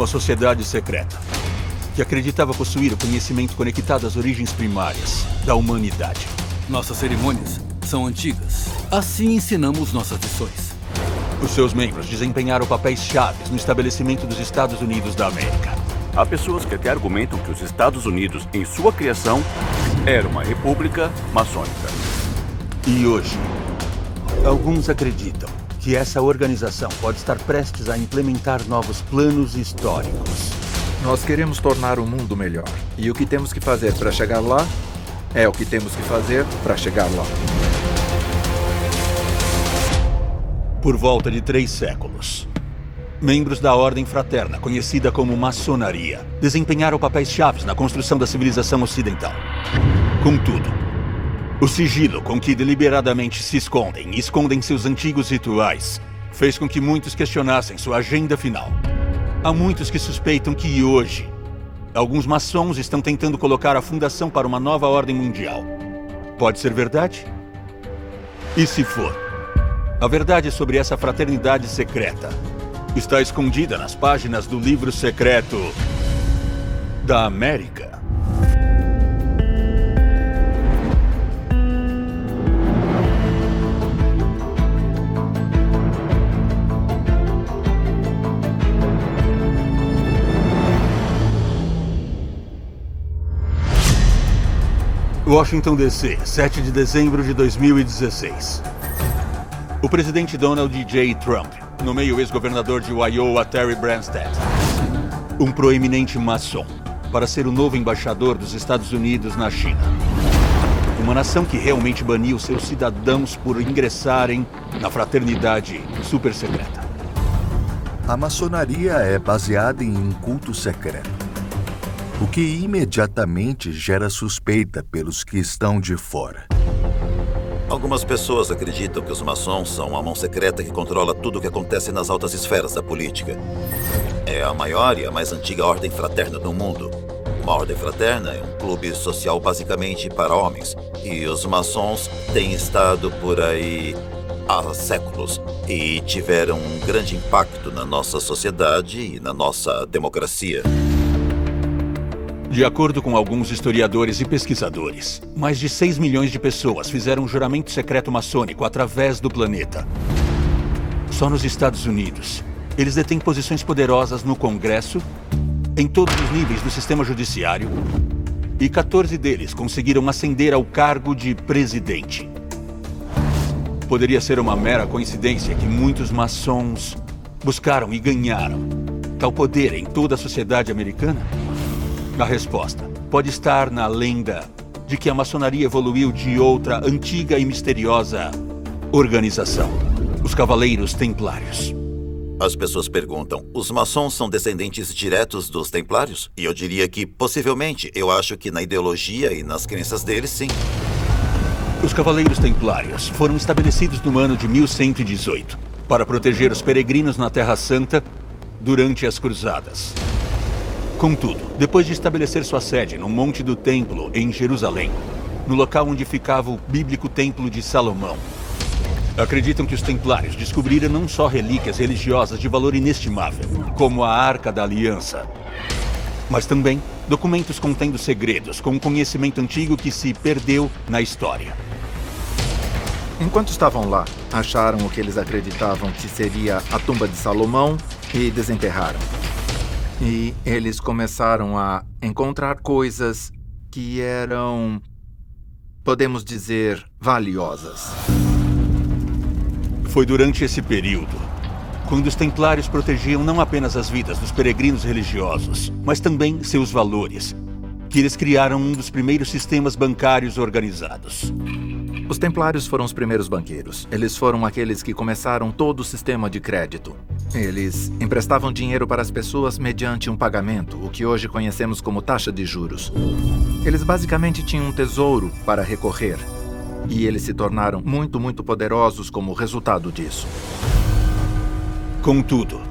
uma sociedade secreta que acreditava possuir o conhecimento conectado às origens primárias da humanidade. Nossas cerimônias são antigas. Assim ensinamos nossas lições. Os seus membros desempenharam papéis chaves no estabelecimento dos Estados Unidos da América. Há pessoas que até argumentam que os Estados Unidos, em sua criação, era uma república maçônica. E hoje, alguns acreditam que essa organização pode estar prestes a implementar novos planos históricos. Nós queremos tornar o mundo melhor. E o que temos que fazer para chegar lá é o que temos que fazer para chegar lá. Por volta de três séculos, membros da ordem fraterna, conhecida como maçonaria, desempenharam papéis chaves na construção da civilização ocidental. Contudo, o sigilo com que deliberadamente se escondem e escondem seus antigos rituais fez com que muitos questionassem sua agenda final. Há muitos que suspeitam que hoje, alguns maçons estão tentando colocar a fundação para uma nova ordem mundial. Pode ser verdade? E se for? A verdade sobre essa fraternidade secreta está escondida nas páginas do livro secreto da América. Washington, D.C., 7 de dezembro de 2016. O presidente Donald J. Trump nomeia o ex-governador de Iowa, Terry Branstad, um proeminente maçom, para ser o novo embaixador dos Estados Unidos na China. Uma nação que realmente baniu seus cidadãos por ingressarem na fraternidade super secreta. A maçonaria é baseada em um culto secreto, o que imediatamente gera suspeita pelos que estão de fora. Algumas pessoas acreditam que os maçons são a mão secreta que controla tudo o que acontece nas altas esferas da política. É a maior e a mais antiga ordem fraterna do mundo. Uma ordem fraterna é um clube social basicamente para homens. E os maçons têm estado por aí há séculos e tiveram um grande impacto na nossa sociedade e na nossa democracia. De acordo com alguns historiadores e pesquisadores, mais de 6 milhões de pessoas fizeram um juramento secreto maçônico através do planeta. Só nos Estados Unidos, eles detêm posições poderosas no Congresso, em todos os níveis do sistema judiciário, e 14 deles conseguiram ascender ao cargo de presidente. Poderia ser uma mera coincidência que muitos maçons buscaram e ganharam tal poder em toda a sociedade americana? A resposta pode estar na lenda de que a maçonaria evoluiu de outra antiga e misteriosa organização: os Cavaleiros Templários. As pessoas perguntam: os maçons são descendentes diretos dos templários? E eu diria que, possivelmente, eu acho que na ideologia e nas crenças deles, sim. Os Cavaleiros Templários foram estabelecidos no ano de 1118 para proteger os peregrinos na Terra Santa durante as Cruzadas. Contudo, depois de estabelecer sua sede no Monte do Templo, em Jerusalém, no local onde ficava o bíblico Templo de Salomão, acreditam que os Templários descobriram não só relíquias religiosas de valor inestimável, como a Arca da Aliança, mas também documentos contendo segredos com um conhecimento antigo que se perdeu na história. Enquanto estavam lá, acharam o que eles acreditavam que seria a tumba de Salomão e desenterraram. E eles começaram a encontrar coisas que eram, podemos dizer, valiosas. Foi durante esse período, quando os templários protegiam não apenas as vidas dos peregrinos religiosos, mas também seus valores, que eles criaram um dos primeiros sistemas bancários organizados. Os templários foram os primeiros banqueiros. Eles foram aqueles que começaram todo o sistema de crédito. Eles emprestavam dinheiro para as pessoas mediante um pagamento, o que hoje conhecemos como taxa de juros. Eles basicamente tinham um tesouro para recorrer. E eles se tornaram muito, muito poderosos como resultado disso. Contudo,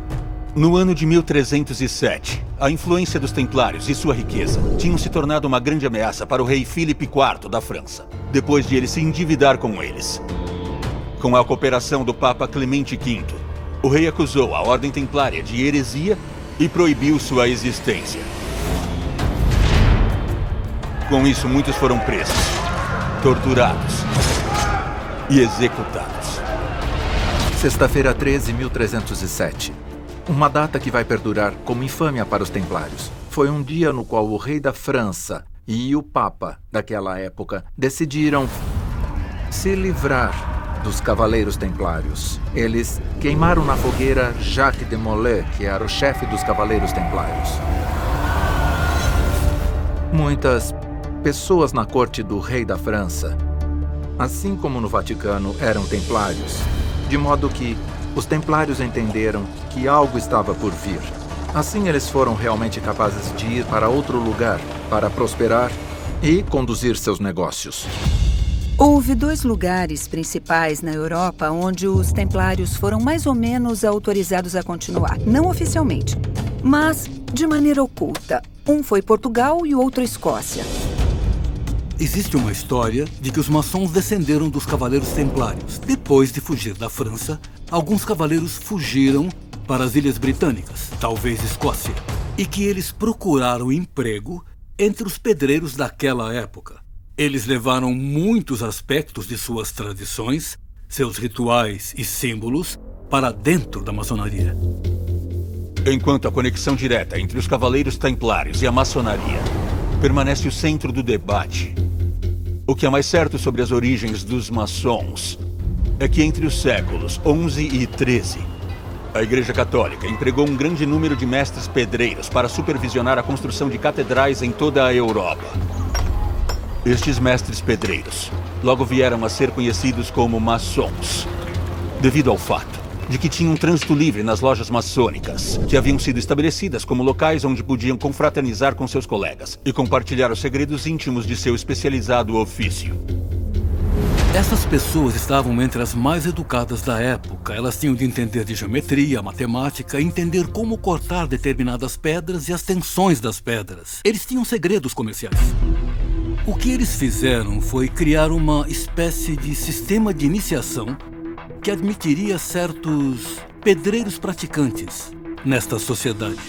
no ano de 1307, a influência dos Templários e sua riqueza tinham se tornado uma grande ameaça para o rei Filipe IV da França, depois de ele se endividar com eles. Com a cooperação do Papa Clemente V, o rei acusou a Ordem Templária de heresia e proibiu sua existência. Com isso, muitos foram presos, torturados e executados. Sexta-feira 13, 1307. Uma data que vai perdurar como infâmia para os templários. Foi um dia no qual o rei da França e o Papa daquela época decidiram se livrar dos Cavaleiros Templários. Eles queimaram na fogueira Jacques de Molay, que era o chefe dos Cavaleiros Templários. Muitas pessoas na corte do rei da França, assim como no Vaticano, eram templários, de modo que os templários entenderam que algo estava por vir. Assim, eles foram realmente capazes de ir para outro lugar para prosperar e conduzir seus negócios. Houve dois lugares principais na Europa onde os templários foram mais ou menos autorizados a continuar, não oficialmente, mas de maneira oculta. Um foi Portugal e o outro Escócia. Existe uma história de que os maçons descenderam dos cavaleiros templários. Depois de fugir da França, alguns cavaleiros fugiram para as Ilhas Britânicas, talvez Escócia, e que eles procuraram emprego entre os pedreiros daquela época. Eles levaram muitos aspectos de suas tradições, seus rituais e símbolos para dentro da maçonaria. Enquanto a conexão direta entre os Cavaleiros Templários e a maçonaria permanece o centro do debate, o que é mais certo sobre as origens dos maçons é que entre os séculos 11 e 13, a Igreja Católica empregou um grande número de mestres pedreiros para supervisionar a construção de catedrais em toda a Europa. Estes mestres pedreiros logo vieram a ser conhecidos como maçons, devido ao fato de que tinham trânsito livre nas lojas maçônicas, que haviam sido estabelecidas como locais onde podiam confraternizar com seus colegas e compartilhar os segredos íntimos de seu especializado ofício. Essas pessoas estavam entre as mais educadas da época. Elas tinham de entender de geometria, matemática, entender como cortar determinadas pedras e as tensões das pedras. Eles tinham segredos comerciais. O que eles fizeram foi criar uma espécie de sistema de iniciação que admitiria certos pedreiros praticantes nesta sociedade.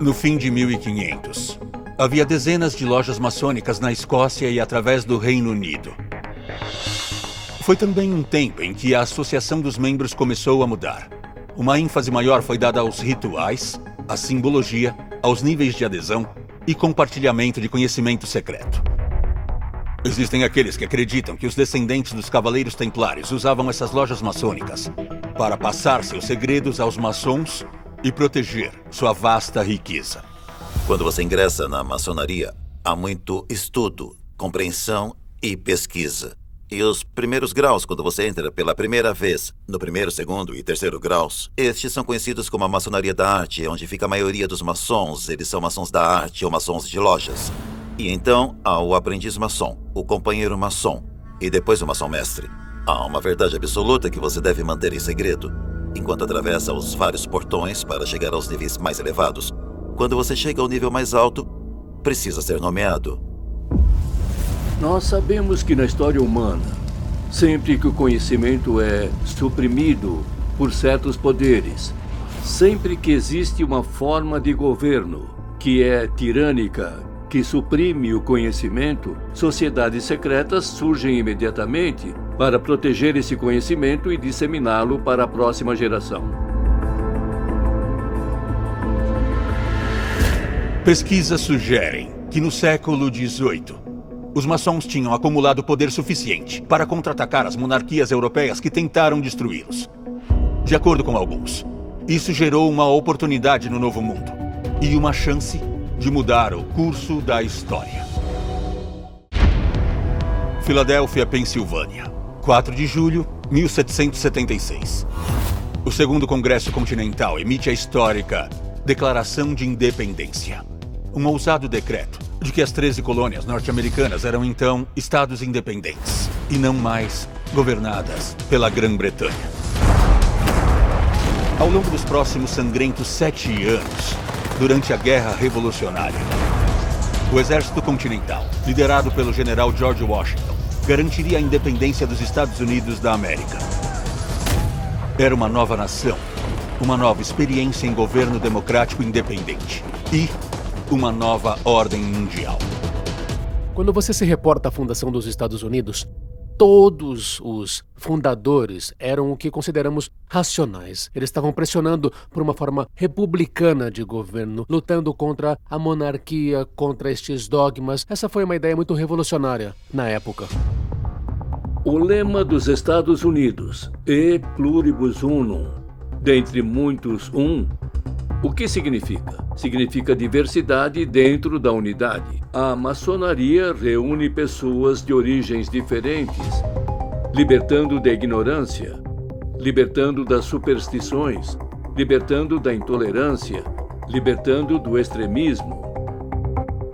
No fim de 1500, havia dezenas de lojas maçônicas na Escócia e através do Reino Unido. Foi também um tempo em que a associação dos membros começou a mudar. Uma ênfase maior foi dada aos rituais, à simbologia, aos níveis de adesão e compartilhamento de conhecimento secreto. Existem aqueles que acreditam que os descendentes dos Cavaleiros Templários usavam essas lojas maçônicas para passar seus segredos aos maçons e proteger sua vasta riqueza. Quando você ingressa na maçonaria, há muito estudo, compreensão e pesquisa. E os primeiros graus, quando você entra pela primeira vez, no primeiro, segundo e terceiro graus, estes são conhecidos como a maçonaria da arte, onde fica a maioria dos maçons. Eles são maçons da arte ou maçons de lojas. E então há o aprendiz maçom, o companheiro maçom e depois o maçom mestre. Há uma verdade absoluta que você deve manter em segredo, enquanto atravessa os vários portões para chegar aos níveis mais elevados. Quando você chega ao nível mais alto, precisa ser nomeado. Nós sabemos que na história humana, sempre que o conhecimento é suprimido por certos poderes, sempre que existe uma forma de governo que é tirânica, que suprime o conhecimento, sociedades secretas surgem imediatamente para proteger esse conhecimento e disseminá-lo para a próxima geração. Pesquisas sugerem que no século XVIII, os maçons tinham acumulado poder suficiente para contra-atacar as monarquias europeias que tentaram destruí-los. De acordo com alguns, isso gerou uma oportunidade no Novo Mundo e uma chance de mudar o curso da história. Filadélfia, Pensilvânia, 4 de julho, 1776. O Segundo Congresso Continental emite a histórica Declaração de Independência. Um ousado decreto de que as 13 colônias norte-americanas eram então estados independentes e não mais governadas pela Grã-Bretanha. Ao longo dos próximos sangrentos sete anos, durante a Guerra Revolucionária, o Exército Continental, liderado pelo general George Washington, garantiria a independência dos Estados Unidos da América. Era uma nova nação uma nova experiência em governo democrático independente e uma nova ordem mundial. Quando você se reporta à fundação dos Estados Unidos, todos os fundadores eram o que consideramos racionais. Eles estavam pressionando por uma forma republicana de governo, lutando contra a monarquia, contra estes dogmas. Essa foi uma ideia muito revolucionária na época. O lema dos Estados Unidos, E pluribus unum, dentre muitos um, o que significa? Significa diversidade dentro da unidade. A maçonaria reúne pessoas de origens diferentes, libertando da ignorância, libertando das superstições, libertando da intolerância, libertando do extremismo.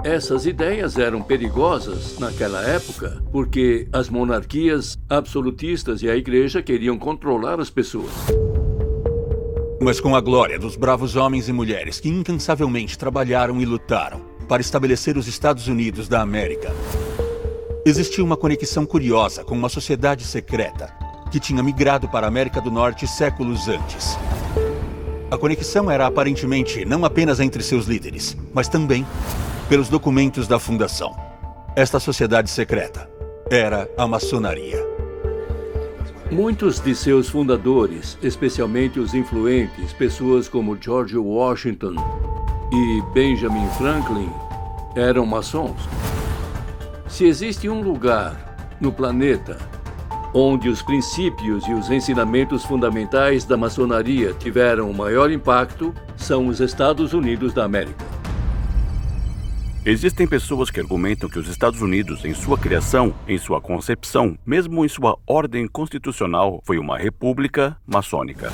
Essas ideias eram perigosas naquela época porque as monarquias absolutistas e a igreja queriam controlar as pessoas. Mas com a glória dos bravos homens e mulheres que incansavelmente trabalharam e lutaram para estabelecer os Estados Unidos da América, existia uma conexão curiosa com uma sociedade secreta que tinha migrado para a América do Norte séculos antes. A conexão era aparentemente não apenas entre seus líderes, mas também pelos documentos da fundação. Esta sociedade secreta era a maçonaria. Muitos de seus fundadores, especialmente os influentes, pessoas como George Washington e Benjamin Franklin, eram maçons. Se existe um lugar no planeta onde os princípios e os ensinamentos fundamentais da maçonaria tiveram o maior impacto, são os Estados Unidos da América. Existem pessoas que argumentam que os Estados Unidos, em sua criação, em sua concepção, mesmo em sua ordem constitucional, foi uma república maçônica.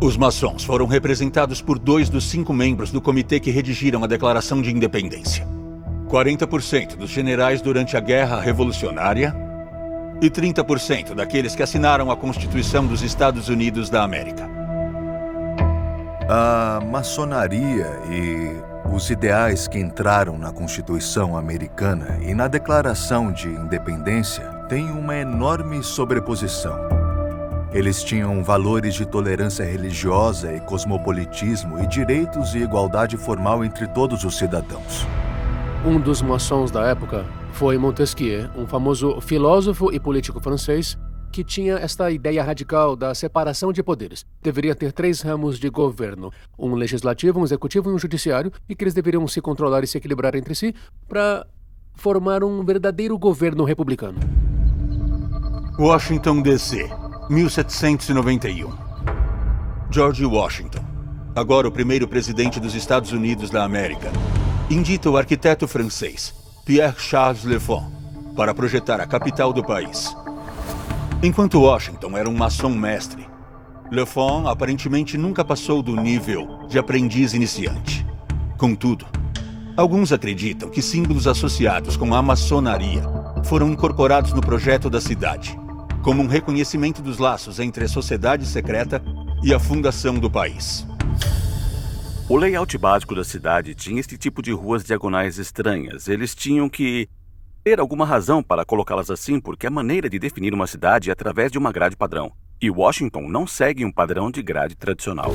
Os maçons foram representados por dois dos cinco membros do comitê que redigiram a Declaração de Independência. 40% dos generais durante a Guerra Revolucionária e 30% daqueles que assinaram a Constituição dos Estados Unidos da América. A maçonaria e os ideais que entraram na Constituição americana e na Declaração de Independência têm uma enorme sobreposição. Eles tinham valores de tolerância religiosa e cosmopolitismo e direitos e igualdade formal entre todos os cidadãos. Um dos maçons da época foi Montesquieu, um famoso filósofo e político francês que tinha esta ideia radical da separação de poderes. Deveria ter três ramos de governo: um legislativo, um executivo e um judiciário, e que eles deveriam se controlar e se equilibrar entre si para formar um verdadeiro governo republicano. Washington, D.C., 1791. George Washington, agora o primeiro presidente dos Estados Unidos da América, indita o arquiteto francês Pierre Charles Lefon para projetar a capital do país. Enquanto Washington era um maçom mestre, Lefon aparentemente nunca passou do nível de aprendiz iniciante. Contudo, alguns acreditam que símbolos associados com a maçonaria foram incorporados no projeto da cidade, como um reconhecimento dos laços entre a sociedade secreta e a fundação do país. O layout básico da cidade tinha este tipo de ruas diagonais estranhas. Eles tinham que ter alguma razão para colocá-las assim, porque a maneira de definir uma cidade é através de uma grade padrão. E Washington não segue um padrão de grade tradicional.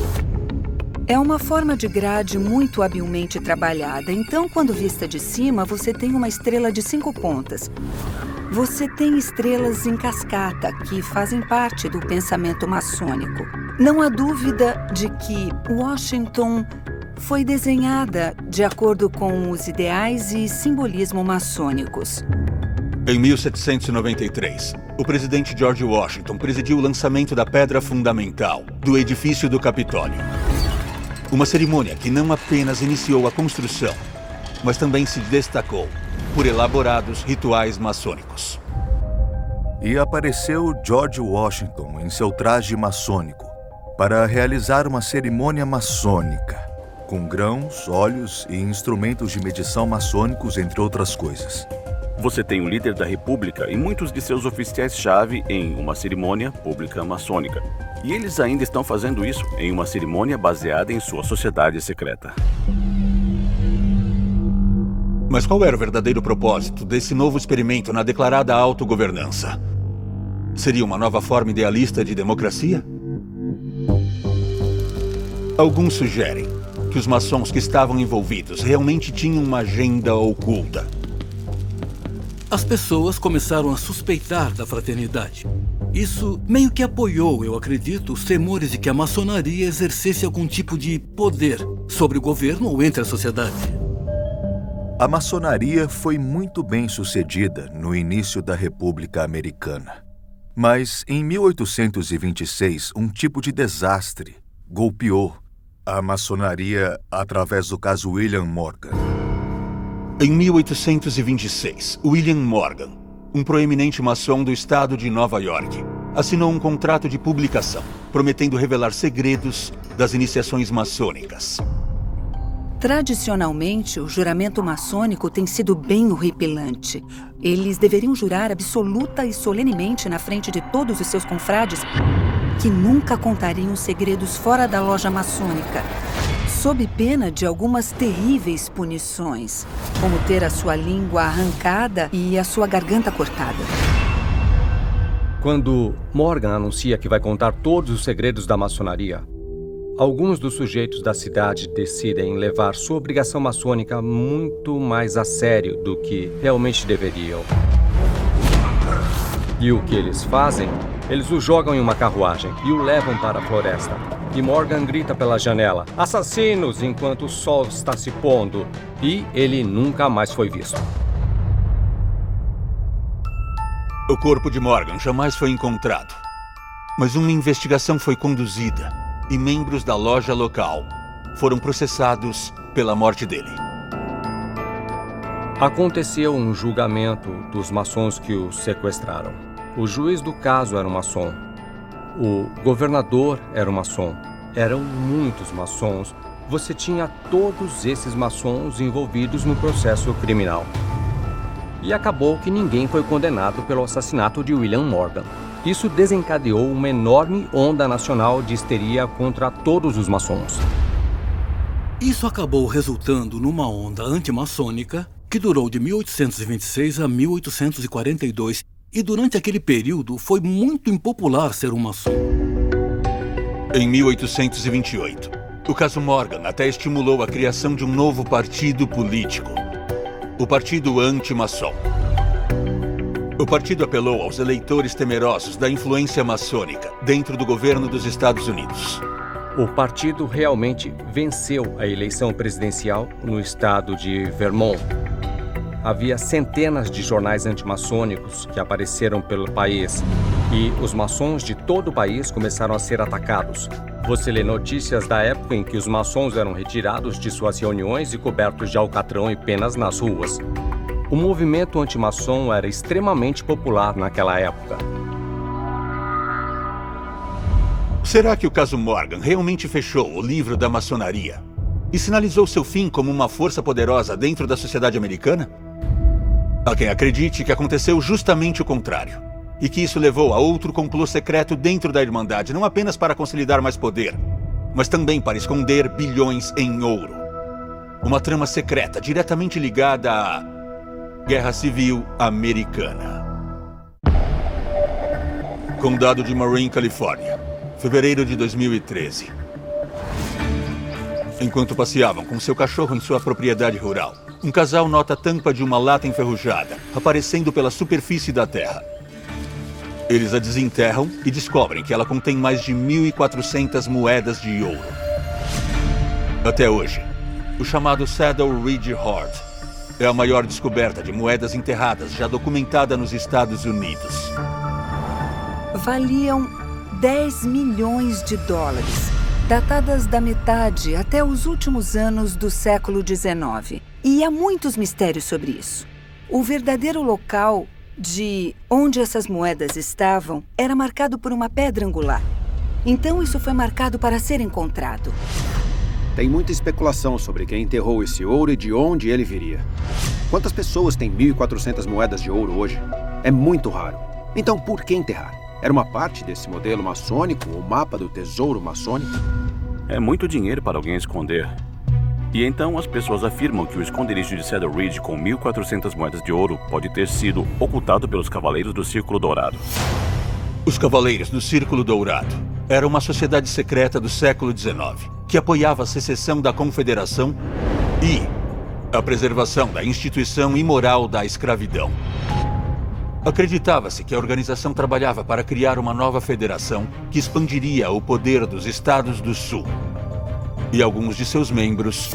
É uma forma de grade muito habilmente trabalhada. Então, quando vista de cima, você tem uma estrela de cinco pontas. Você tem estrelas em cascata, que fazem parte do pensamento maçônico. Não há dúvida de que Washington foi desenhada de acordo com os ideais e simbolismo maçônicos. Em 1793, o presidente George Washington presidiu o lançamento da pedra fundamental do edifício do Capitólio. Uma cerimônia que não apenas iniciou a construção, mas também se destacou por elaborados rituais maçônicos. E apareceu George Washington em seu traje maçônico para realizar uma cerimônia maçônica com grãos, óleos e instrumentos de medição maçônicos, entre outras coisas. Você tem o líder da República e muitos de seus oficiais-chave em uma cerimônia pública maçônica. E eles ainda estão fazendo isso em uma cerimônia baseada em sua sociedade secreta. Mas qual era o verdadeiro propósito desse novo experimento na declarada autogovernança? Seria uma nova forma idealista de democracia? Alguns sugerem que os maçons que estavam envolvidos realmente tinham uma agenda oculta. As pessoas começaram a suspeitar da fraternidade. Isso meio que apoiou, eu acredito, os temores de que a maçonaria exercesse algum tipo de poder sobre o governo ou entre a sociedade. A maçonaria foi muito bem sucedida no início da República Americana. Mas em 1826, um tipo de desastre golpeou a maçonaria através do caso William Morgan. Em 1826, William Morgan, um proeminente maçom do estado de Nova York, assinou um contrato de publicação, prometendo revelar segredos das iniciações maçônicas. Tradicionalmente, o juramento maçônico tem sido bem horripilante. Eles deveriam jurar absoluta e solenemente na frente de todos os seus confrades que nunca contariam segredos fora da loja maçônica, sob pena de algumas terríveis punições, como ter a sua língua arrancada e a sua garganta cortada. Quando Morgan anuncia que vai contar todos os segredos da maçonaria, Alguns dos sujeitos da cidade decidem levar sua obrigação maçônica muito mais a sério do que realmente deveriam. E o que eles fazem? Eles o jogam em uma carruagem e o levam para a floresta. E Morgan grita pela janela: Assassinos! enquanto o sol está se pondo. E ele nunca mais foi visto. O corpo de Morgan jamais foi encontrado. Mas uma investigação foi conduzida e membros da loja local foram processados pela morte dele. Aconteceu um julgamento dos maçons que o sequestraram. O juiz do caso era um maçom. O governador era um maçom. Eram muitos maçons. Você tinha todos esses maçons envolvidos no processo criminal. E acabou que ninguém foi condenado pelo assassinato de William Morgan. Isso desencadeou uma enorme onda nacional de histeria contra todos os maçons. Isso acabou resultando numa onda antimaçônica que durou de 1826 a 1842 e durante aquele período foi muito impopular ser um maçom. Em 1828, o caso Morgan até estimulou a criação de um novo partido político, o Partido Anti-Maçom. O partido apelou aos eleitores temerosos da influência maçônica dentro do governo dos Estados Unidos. O partido realmente venceu a eleição presidencial no estado de Vermont. Havia centenas de jornais antimaçônicos que apareceram pelo país e os maçons de todo o país começaram a ser atacados. Você lê notícias da época em que os maçons eram retirados de suas reuniões e cobertos de alcatrão e penas nas ruas. O movimento antimaçom era extremamente popular naquela época. Será que o caso Morgan realmente fechou o livro da maçonaria e sinalizou seu fim como uma força poderosa dentro da sociedade americana? Há quem acredite que aconteceu justamente o contrário e que isso levou a outro complô secreto dentro da Irmandade, não apenas para consolidar mais poder, mas também para esconder bilhões em ouro. Uma trama secreta diretamente ligada a Guerra Civil Americana. Condado de Marin, Califórnia, fevereiro de 2013. Enquanto passeavam com seu cachorro em sua propriedade rural, um casal nota a tampa de uma lata enferrujada aparecendo pela superfície da terra. Eles a desenterram e descobrem que ela contém mais de 1.400 moedas de ouro. Até hoje, o chamado Saddle Ridge Hoard é a maior descoberta de moedas enterradas já documentada nos Estados Unidos. Valiam 10 milhões de dólares, datadas da metade até os últimos anos do século XIX. E há muitos mistérios sobre isso. O verdadeiro local de onde essas moedas estavam era marcado por uma pedra angular. Então isso foi marcado para ser encontrado. Tem muita especulação sobre quem enterrou esse ouro e de onde ele viria. Quantas pessoas têm 1.400 moedas de ouro hoje? É muito raro. Então, por que enterrar? Era uma parte desse modelo maçônico, o mapa do tesouro maçônico? É muito dinheiro para alguém esconder. E então as pessoas afirmam que o esconderijo de Cedar Ridge com 1.400 moedas de ouro pode ter sido ocultado pelos Cavaleiros do Círculo Dourado. Os Cavaleiros do Círculo Dourado eram uma sociedade secreta do século XIX que apoiava a secessão da Confederação e a preservação da instituição imoral da escravidão. Acreditava-se que a organização trabalhava para criar uma nova federação que expandiria o poder dos estados do Sul. E alguns de seus membros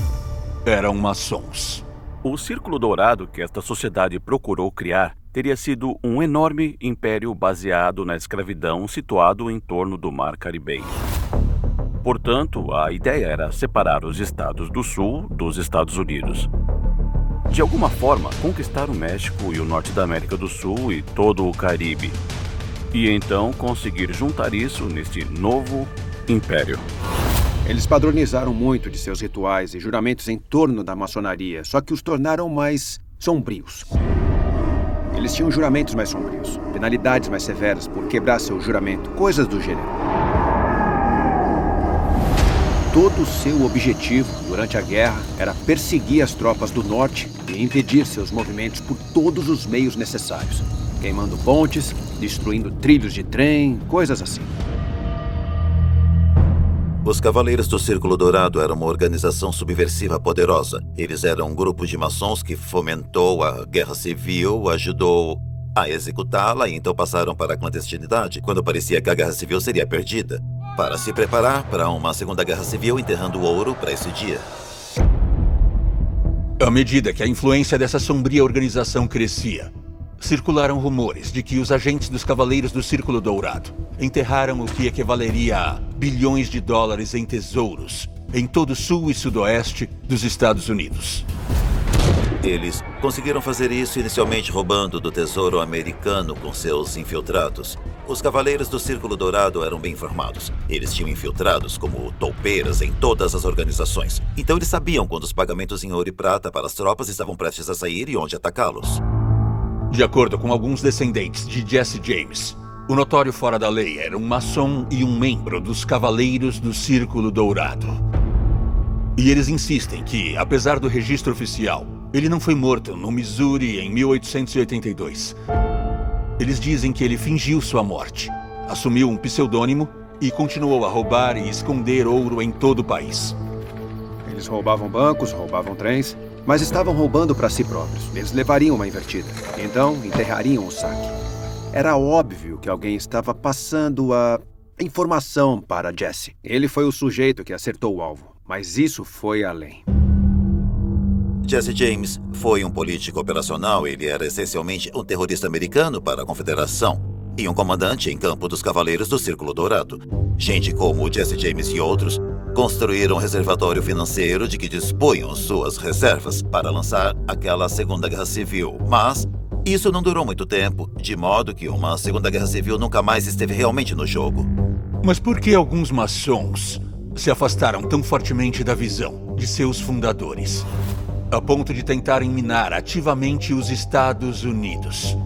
eram maçons. O Círculo Dourado que esta sociedade procurou criar teria sido um enorme império baseado na escravidão situado em torno do Mar Caribenho. Portanto, a ideia era separar os estados do Sul dos Estados Unidos de alguma forma, conquistar o México e o norte da América do Sul e todo o Caribe. E então conseguir juntar isso neste novo império. Eles padronizaram muito de seus rituais e juramentos em torno da maçonaria, só que os tornaram mais sombrios. Eles tinham juramentos mais sombrios, penalidades mais severas por quebrar seu juramento, coisas do gênero. Todo o seu objetivo durante a guerra era perseguir as tropas do norte e impedir seus movimentos por todos os meios necessários, queimando pontes, destruindo trilhos de trem, coisas assim. Os Cavaleiros do Círculo Dourado eram uma organização subversiva poderosa. Eles eram um grupo de maçons que fomentou a guerra civil, ajudou a executá-la e então passaram para a clandestinidade quando parecia que a guerra civil seria perdida para se preparar para uma Segunda Guerra Civil, enterrando ouro para esse dia. À medida que a influência dessa sombria organização crescia, circularam rumores de que os agentes dos Cavaleiros do Círculo Dourado enterraram o que equivaleria a bilhões de dólares em tesouros em todo o sul e sudoeste dos Estados Unidos. Eles conseguiram fazer isso inicialmente roubando do tesouro americano com seus infiltrados. Os cavaleiros do Círculo Dourado eram bem informados. Eles tinham infiltrados como toupeiras em todas as organizações. Então eles sabiam quando os pagamentos em ouro e prata para as tropas estavam prestes a sair e onde atacá-los. De acordo com alguns descendentes de Jesse James, o notório fora da lei era um maçom e um membro dos Cavaleiros do Círculo Dourado. E eles insistem que, apesar do registro oficial, ele não foi morto no Missouri em 1882. Eles dizem que ele fingiu sua morte, assumiu um pseudônimo e continuou a roubar e esconder ouro em todo o país. Eles roubavam bancos, roubavam trens, mas estavam roubando para si próprios. Eles levariam uma invertida. Então, enterrariam o saque. Era óbvio que alguém estava passando a informação para Jesse. Ele foi o sujeito que acertou o alvo, mas isso foi além. Jesse James foi um político operacional. Ele era essencialmente um terrorista americano para a Confederação e um comandante em campo dos Cavaleiros do Círculo Dourado. Gente como Jesse James e outros construíram um reservatório financeiro de que dispunham suas reservas para lançar aquela Segunda Guerra Civil. Mas isso não durou muito tempo, de modo que uma Segunda Guerra Civil nunca mais esteve realmente no jogo. Mas por que alguns maçons se afastaram tão fortemente da visão de seus fundadores? a ponto de tentarem minar ativamente os Estados Unidos.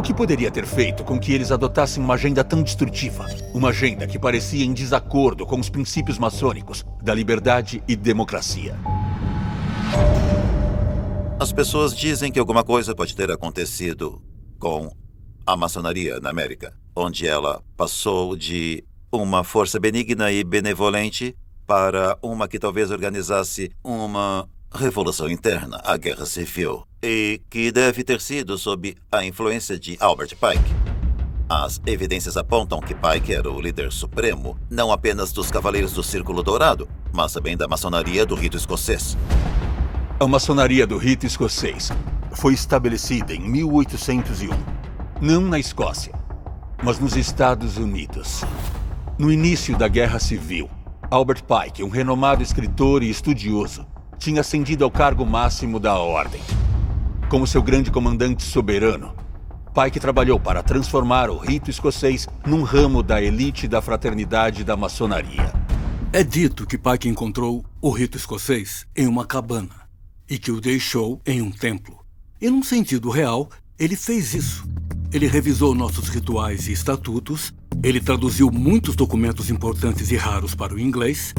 O que poderia ter feito com que eles adotassem uma agenda tão destrutiva? Uma agenda que parecia em desacordo com os princípios maçônicos da liberdade e democracia. As pessoas dizem que alguma coisa pode ter acontecido com a maçonaria na América, onde ela passou de uma força benigna e benevolente para uma que talvez organizasse uma Revolução Interna, a Guerra Civil, e que deve ter sido sob a influência de Albert Pike. As evidências apontam que Pike era o líder supremo, não apenas dos Cavaleiros do Círculo Dourado, mas também da maçonaria do rito escocês. A maçonaria do rito escocês foi estabelecida em 1801, não na Escócia, mas nos Estados Unidos. No início da Guerra Civil, Albert Pike, um renomado escritor e estudioso, tinha ascendido ao cargo máximo da Ordem. Como seu grande comandante soberano, Pike trabalhou para transformar o rito escocês num ramo da elite da fraternidade da maçonaria. É dito que Pike encontrou o rito escocês em uma cabana e que o deixou em um templo. E, num sentido real, ele fez isso. Ele revisou nossos rituais e estatutos, ele traduziu muitos documentos importantes e raros para o inglês,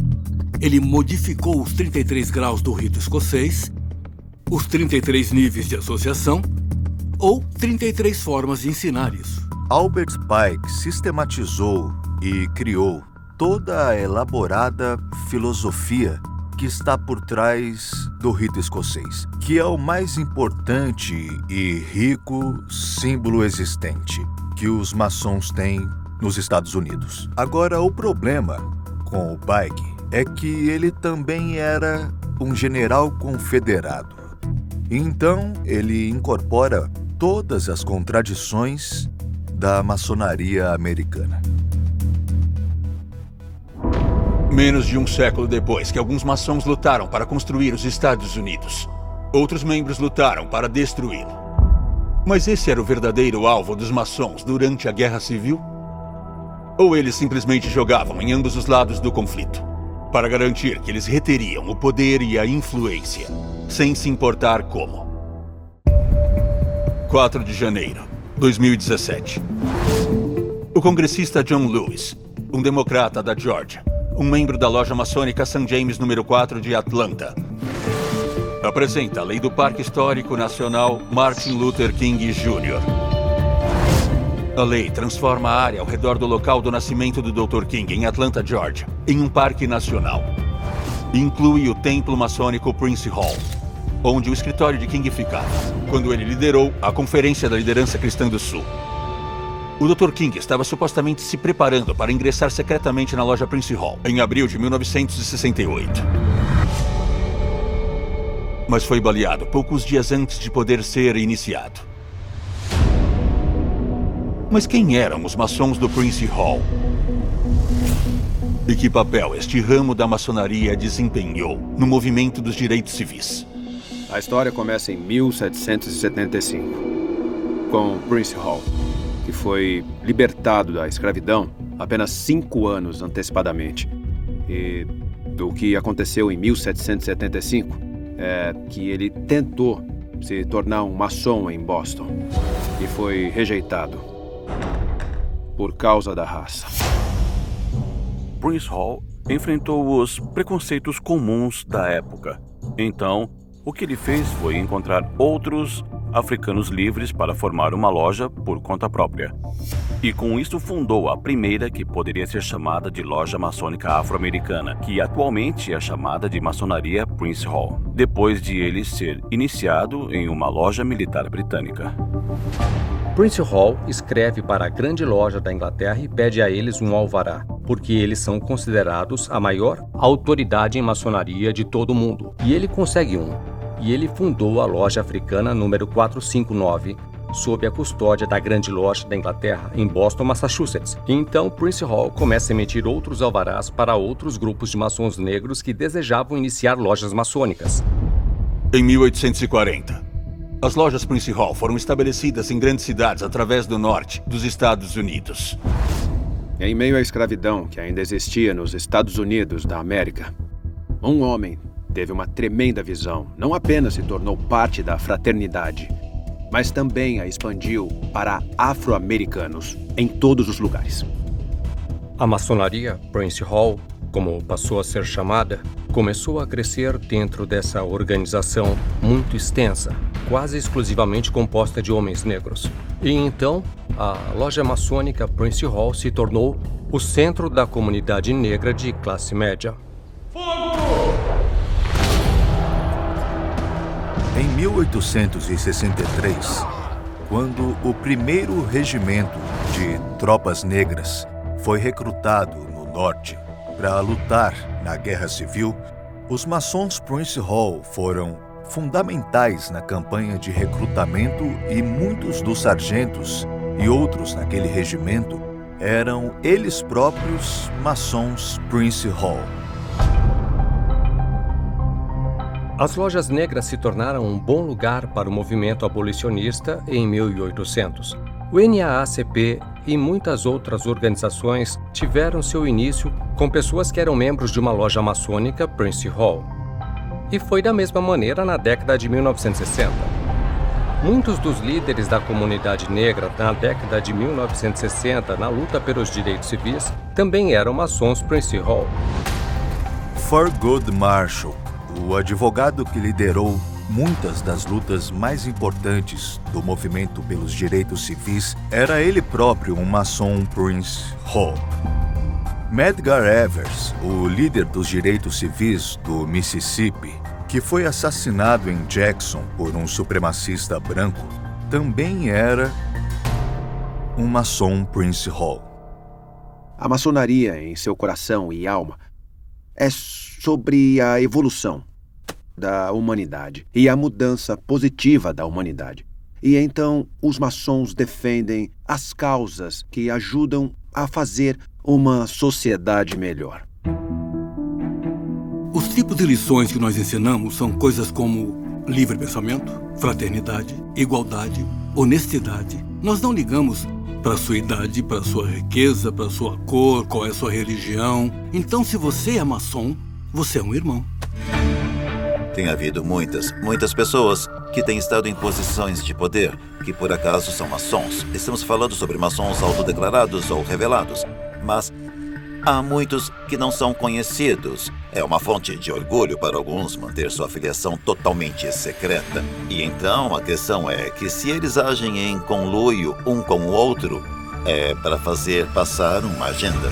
ele modificou os 33 graus do rito escocês, os 33 níveis de associação ou 33 formas de ensinar isso. Albert Pike sistematizou e criou toda a elaborada filosofia que está por trás do rito escocês, que é o mais importante e rico símbolo existente que os maçons têm nos Estados Unidos. Agora, o problema com o Bike é que ele também era um general confederado. Então, ele incorpora todas as contradições da maçonaria americana. Menos de um século depois que alguns maçons lutaram para construir os Estados Unidos, outros membros lutaram para destruí-lo. Mas esse era o verdadeiro alvo dos maçons durante a Guerra Civil? Ou eles simplesmente jogavam em ambos os lados do conflito, para garantir que eles reteriam o poder e a influência, sem se importar como? 4 de janeiro, 2017. O congressista John Lewis, um democrata da Georgia, um membro da loja maçônica St. James número 4 de Atlanta, apresenta a Lei do Parque Histórico Nacional Martin Luther King Jr. A lei transforma a área ao redor do local do nascimento do Dr. King, em Atlanta, Georgia, em um parque nacional. Inclui o templo maçônico Prince Hall, onde o escritório de King ficava, quando ele liderou a Conferência da Liderança Cristã do Sul. O Dr. King estava supostamente se preparando para ingressar secretamente na loja Prince Hall em abril de 1968. Mas foi baleado poucos dias antes de poder ser iniciado. Mas quem eram os maçons do Prince Hall? E que papel este ramo da maçonaria desempenhou no movimento dos direitos civis? A história começa em 1775, com Prince Hall que foi libertado da escravidão apenas cinco anos antecipadamente. E o que aconteceu em 1775 é que ele tentou se tornar um maçom em Boston e foi rejeitado por causa da raça. Prince Hall enfrentou os preconceitos comuns da época. Então, o que ele fez foi encontrar outros africanos livres para formar uma loja por conta própria. E com isso fundou a primeira que poderia ser chamada de loja maçônica afro-americana, que atualmente é chamada de maçonaria Prince Hall, depois de ele ser iniciado em uma loja militar britânica. Prince Hall escreve para a grande loja da Inglaterra e pede a eles um alvará, porque eles são considerados a maior autoridade em maçonaria de todo o mundo. E ele consegue um e ele fundou a loja africana número 459, sob a custódia da grande loja da Inglaterra, em Boston, Massachusetts. Então Prince Hall começa a emitir outros alvarás para outros grupos de maçons negros que desejavam iniciar lojas maçônicas. Em 1840, as lojas Prince Hall foram estabelecidas em grandes cidades através do norte dos Estados Unidos. Em meio à escravidão que ainda existia nos Estados Unidos da América, um homem teve uma tremenda visão. Não apenas se tornou parte da fraternidade, mas também a expandiu para afro-americanos em todos os lugares. A maçonaria Prince Hall, como passou a ser chamada, começou a crescer dentro dessa organização muito extensa, quase exclusivamente composta de homens negros. E então, a loja maçônica Prince Hall se tornou o centro da comunidade negra de classe média. Em 1863, quando o primeiro regimento de tropas negras foi recrutado no norte para lutar na Guerra Civil, os maçons Prince Hall foram fundamentais na campanha de recrutamento e muitos dos sargentos e outros naquele regimento eram eles próprios maçons Prince Hall. As lojas negras se tornaram um bom lugar para o movimento abolicionista em 1800. O NAACP e muitas outras organizações tiveram seu início com pessoas que eram membros de uma loja maçônica Prince Hall. E foi da mesma maneira na década de 1960. Muitos dos líderes da comunidade negra na década de 1960 na luta pelos direitos civis também eram maçons Prince Hall. Good Marshall o advogado que liderou muitas das lutas mais importantes do movimento pelos direitos civis era ele próprio um maçom Prince Hall. Medgar Evers, o líder dos direitos civis do Mississippi, que foi assassinado em Jackson por um supremacista branco, também era um maçom Prince Hall. A maçonaria, em seu coração e alma, é sobre a evolução da humanidade e a mudança positiva da humanidade. E então os maçons defendem as causas que ajudam a fazer uma sociedade melhor. Os tipos de lições que nós ensinamos são coisas como livre pensamento, fraternidade, igualdade, honestidade. Nós não ligamos para sua idade, para sua riqueza, para sua cor, qual é a sua religião. Então, se você é maçom, você é um irmão. Tem havido muitas, muitas pessoas que têm estado em posições de poder, que por acaso são maçons. Estamos falando sobre maçons autodeclarados ou revelados. Mas há muitos que não são conhecidos. É uma fonte de orgulho para alguns manter sua filiação totalmente secreta. E então a questão é que se eles agem em conluio um com o outro, é para fazer passar uma agenda.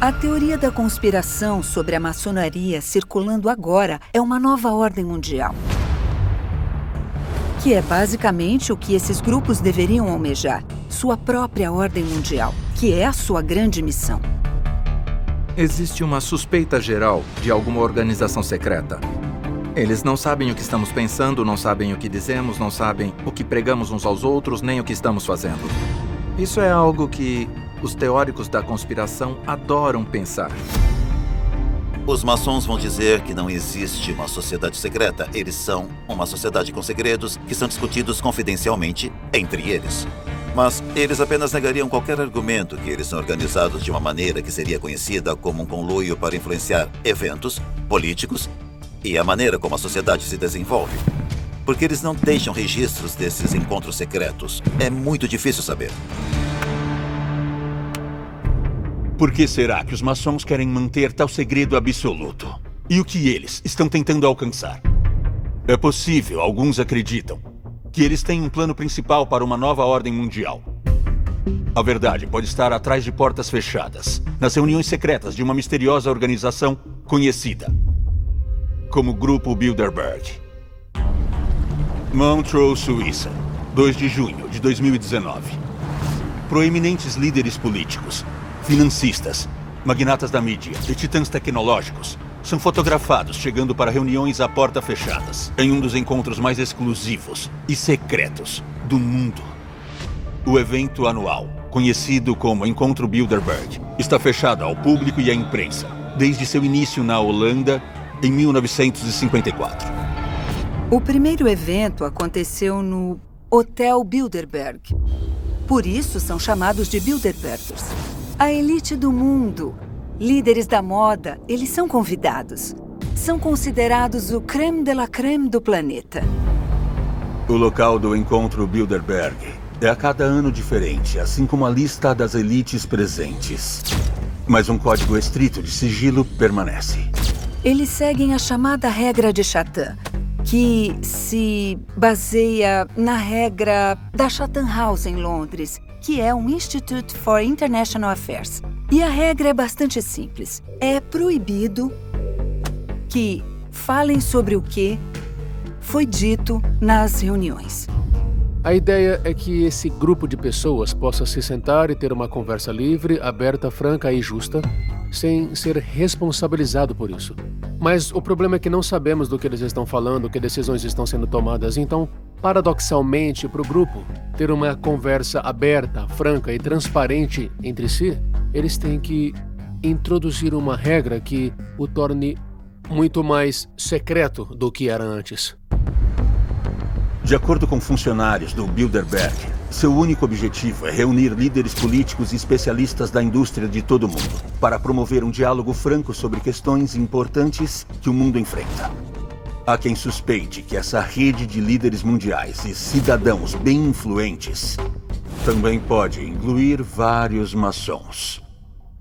A teoria da conspiração sobre a maçonaria circulando agora é uma nova ordem mundial. Que é basicamente o que esses grupos deveriam almejar: sua própria ordem mundial, que é a sua grande missão. Existe uma suspeita geral de alguma organização secreta. Eles não sabem o que estamos pensando, não sabem o que dizemos, não sabem o que pregamos uns aos outros, nem o que estamos fazendo. Isso é algo que os teóricos da conspiração adoram pensar. Os maçons vão dizer que não existe uma sociedade secreta. Eles são uma sociedade com segredos que são discutidos confidencialmente entre eles. Mas eles apenas negariam qualquer argumento que eles são organizados de uma maneira que seria conhecida como um conluio para influenciar eventos políticos e a maneira como a sociedade se desenvolve. Porque eles não deixam registros desses encontros secretos. É muito difícil saber. Por que será que os maçons querem manter tal segredo absoluto? E o que eles estão tentando alcançar? É possível, alguns acreditam, que eles têm um plano principal para uma nova ordem mundial. A verdade pode estar atrás de portas fechadas, nas reuniões secretas de uma misteriosa organização conhecida como Grupo Bilderberg. Montreux, Suíça, 2 de junho de 2019. Proeminentes líderes políticos, financistas, magnatas da mídia e titãs tecnológicos são fotografados chegando para reuniões à porta fechadas, em um dos encontros mais exclusivos e secretos do mundo. O evento anual, conhecido como Encontro Bilderberg, está fechado ao público e à imprensa desde seu início na Holanda em 1954. O primeiro evento aconteceu no Hotel Bilderberg. Por isso são chamados de Bilderbergers. A elite do mundo, líderes da moda, eles são convidados. São considerados o creme de la creme do planeta. O local do encontro Bilderberg é a cada ano diferente, assim como a lista das elites presentes. Mas um código estrito de sigilo permanece. Eles seguem a chamada regra de Chatham, que se baseia na regra da Chatham House em Londres, que é um Institute for International Affairs. E a regra é bastante simples. É proibido que falem sobre o que foi dito nas reuniões. A ideia é que esse grupo de pessoas possa se sentar e ter uma conversa livre, aberta, franca e justa, sem ser responsabilizado por isso. Mas o problema é que não sabemos do que eles estão falando, que decisões estão sendo tomadas, então Paradoxalmente, para o grupo ter uma conversa aberta, franca e transparente entre si, eles têm que introduzir uma regra que o torne muito mais secreto do que era antes. De acordo com funcionários do Bilderberg, seu único objetivo é reunir líderes políticos e especialistas da indústria de todo o mundo para promover um diálogo franco sobre questões importantes que o mundo enfrenta. Há quem suspeite que essa rede de líderes mundiais e cidadãos bem influentes também pode incluir vários maçons.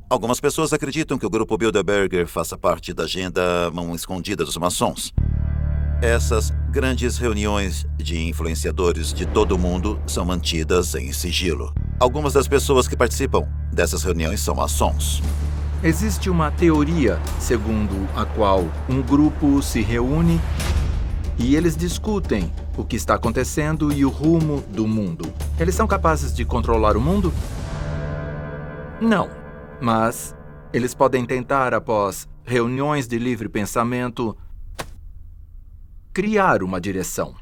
Algumas pessoas acreditam que o grupo Bilderberger faça parte da agenda mão escondida dos maçons. Essas grandes reuniões de influenciadores de todo o mundo são mantidas em sigilo. Algumas das pessoas que participam dessas reuniões são maçons. Existe uma teoria segundo a qual um grupo se reúne e eles discutem o que está acontecendo e o rumo do mundo. Eles são capazes de controlar o mundo? Não. Mas eles podem tentar, após reuniões de livre pensamento, criar uma direção.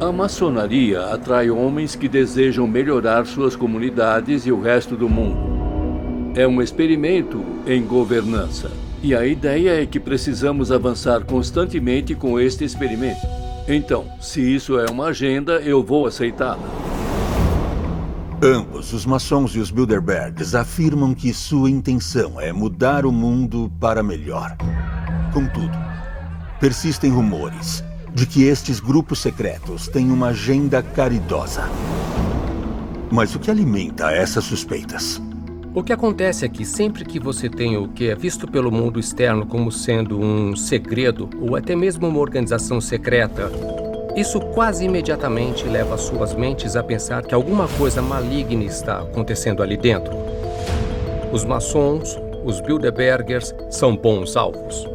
A maçonaria atrai homens que desejam melhorar suas comunidades e o resto do mundo. É um experimento em governança. E a ideia é que precisamos avançar constantemente com este experimento. Então, se isso é uma agenda, eu vou aceitá-la. Ambos, os maçons e os Bilderbergs, afirmam que sua intenção é mudar o mundo para melhor. Contudo, persistem rumores de que estes grupos secretos têm uma agenda caridosa. Mas o que alimenta essas suspeitas? O que acontece é que sempre que você tem o que é visto pelo mundo externo como sendo um segredo ou até mesmo uma organização secreta, isso quase imediatamente leva suas mentes a pensar que alguma coisa maligna está acontecendo ali dentro. Os maçons, os Bilderbergers, são bons alvos.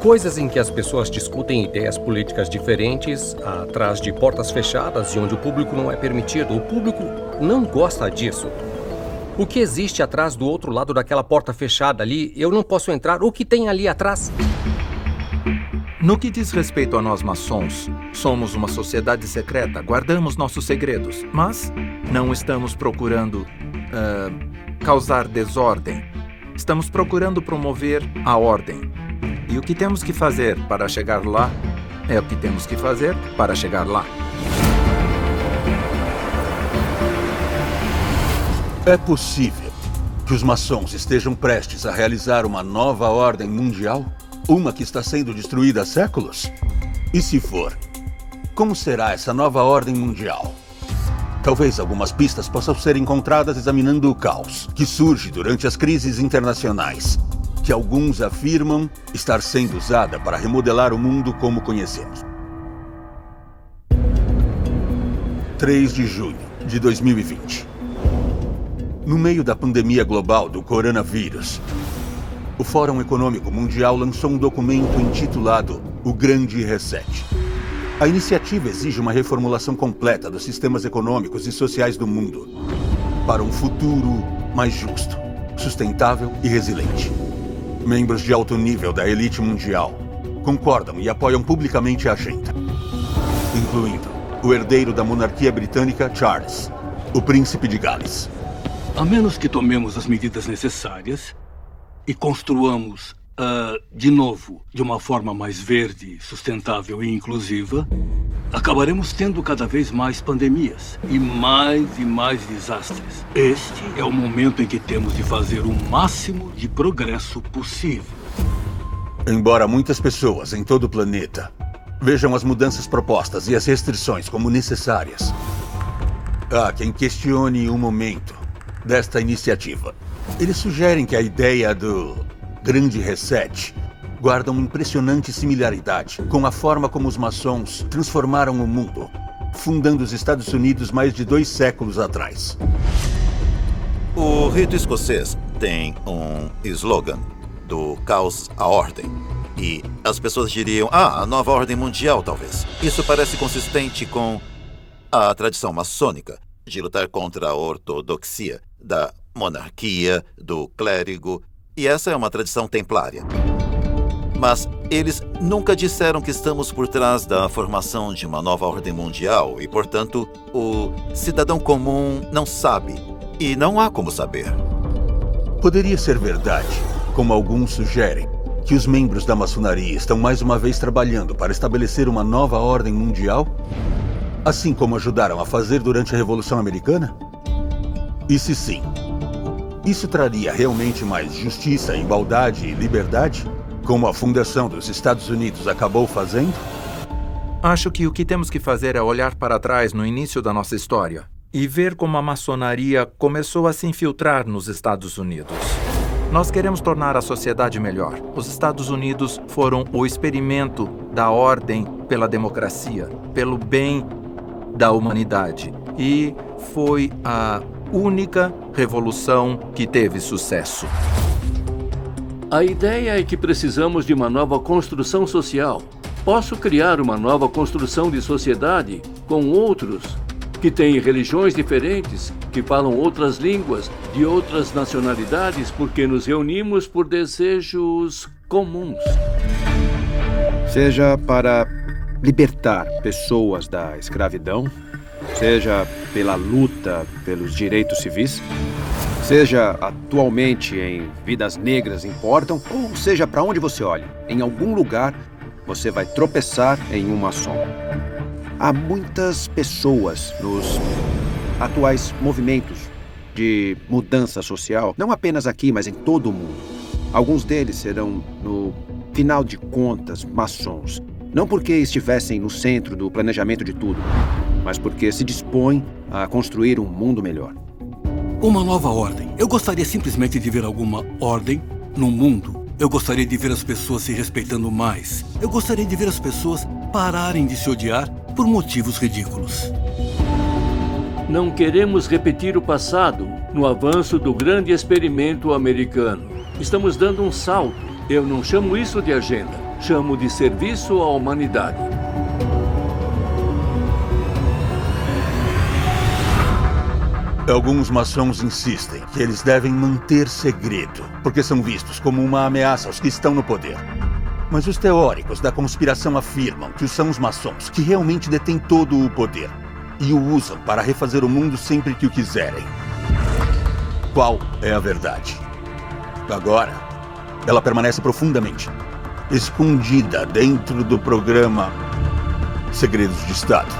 Coisas em que as pessoas discutem ideias políticas diferentes, atrás de portas fechadas e onde o público não é permitido. O público não gosta disso. O que existe atrás do outro lado daquela porta fechada ali, eu não posso entrar. O que tem ali atrás? No que diz respeito a nós maçons, somos uma sociedade secreta, guardamos nossos segredos, mas não estamos procurando uh, causar desordem. Estamos procurando promover a ordem. E o que temos que fazer para chegar lá é o que temos que fazer para chegar lá. É possível que os maçons estejam prestes a realizar uma nova ordem mundial? Uma que está sendo destruída há séculos? E se for, como será essa nova ordem mundial? Talvez algumas pistas possam ser encontradas examinando o caos que surge durante as crises internacionais, que alguns afirmam estar sendo usada para remodelar o mundo como conhecemos. 3 de junho de 2020 no meio da pandemia global do coronavírus, o Fórum Econômico Mundial lançou um documento intitulado O Grande Reset. A iniciativa exige uma reformulação completa dos sistemas econômicos e sociais do mundo para um futuro mais justo, sustentável e resiliente. Membros de alto nível da elite mundial concordam e apoiam publicamente a agenda, incluindo o herdeiro da monarquia britânica, Charles, o príncipe de Gales. A menos que tomemos as medidas necessárias e construamos uh, de novo de uma forma mais verde, sustentável e inclusiva, acabaremos tendo cada vez mais pandemias e mais e mais desastres. Este é o momento em que temos de fazer o máximo de progresso possível. Embora muitas pessoas em todo o planeta vejam as mudanças propostas e as restrições como necessárias, há quem questione um momento desta iniciativa. Eles sugerem que a ideia do Grande Reset guarda uma impressionante similaridade com a forma como os maçons transformaram o mundo, fundando os Estados Unidos mais de dois séculos atrás. O rito escocês tem um slogan do caos à ordem. E as pessoas diriam, ah, a nova ordem mundial, talvez. Isso parece consistente com a tradição maçônica de lutar contra a ortodoxia da monarquia, do clérigo, e essa é uma tradição templária. Mas eles nunca disseram que estamos por trás da formação de uma nova ordem mundial e, portanto, o cidadão comum não sabe. E não há como saber. Poderia ser verdade, como alguns sugerem, que os membros da maçonaria estão mais uma vez trabalhando para estabelecer uma nova ordem mundial? Assim como ajudaram a fazer durante a Revolução Americana? E se sim, isso traria realmente mais justiça, igualdade e liberdade? Como a fundação dos Estados Unidos acabou fazendo? Acho que o que temos que fazer é olhar para trás no início da nossa história e ver como a maçonaria começou a se infiltrar nos Estados Unidos. Nós queremos tornar a sociedade melhor. Os Estados Unidos foram o experimento da ordem pela democracia, pelo bem da humanidade. E foi a única revolução que teve sucesso. A ideia é que precisamos de uma nova construção social. Posso criar uma nova construção de sociedade com outros que têm religiões diferentes, que falam outras línguas, de outras nacionalidades, porque nos reunimos por desejos comuns. Seja para libertar pessoas da escravidão, seja pela luta pelos direitos civis, seja atualmente em vidas negras importam, ou seja para onde você olhe, em algum lugar você vai tropeçar em uma sombra. Há muitas pessoas nos atuais movimentos de mudança social, não apenas aqui, mas em todo o mundo. Alguns deles serão, no final de contas, maçons. Não porque estivessem no centro do planejamento de tudo, mas porque se dispõem a construir um mundo melhor. Uma nova ordem. Eu gostaria simplesmente de ver alguma ordem no mundo. Eu gostaria de ver as pessoas se respeitando mais. Eu gostaria de ver as pessoas pararem de se odiar por motivos ridículos. Não queremos repetir o passado no avanço do grande experimento americano. Estamos dando um salto. Eu não chamo isso de agenda, chamo de serviço à humanidade. Alguns maçons insistem que eles devem manter segredo, porque são vistos como uma ameaça aos que estão no poder. Mas os teóricos da conspiração afirmam que são os maçons que realmente detêm todo o poder e o usam para refazer o mundo sempre que o quiserem. Qual é a verdade? Agora, ela permanece profundamente escondida dentro do programa Segredos de Estado.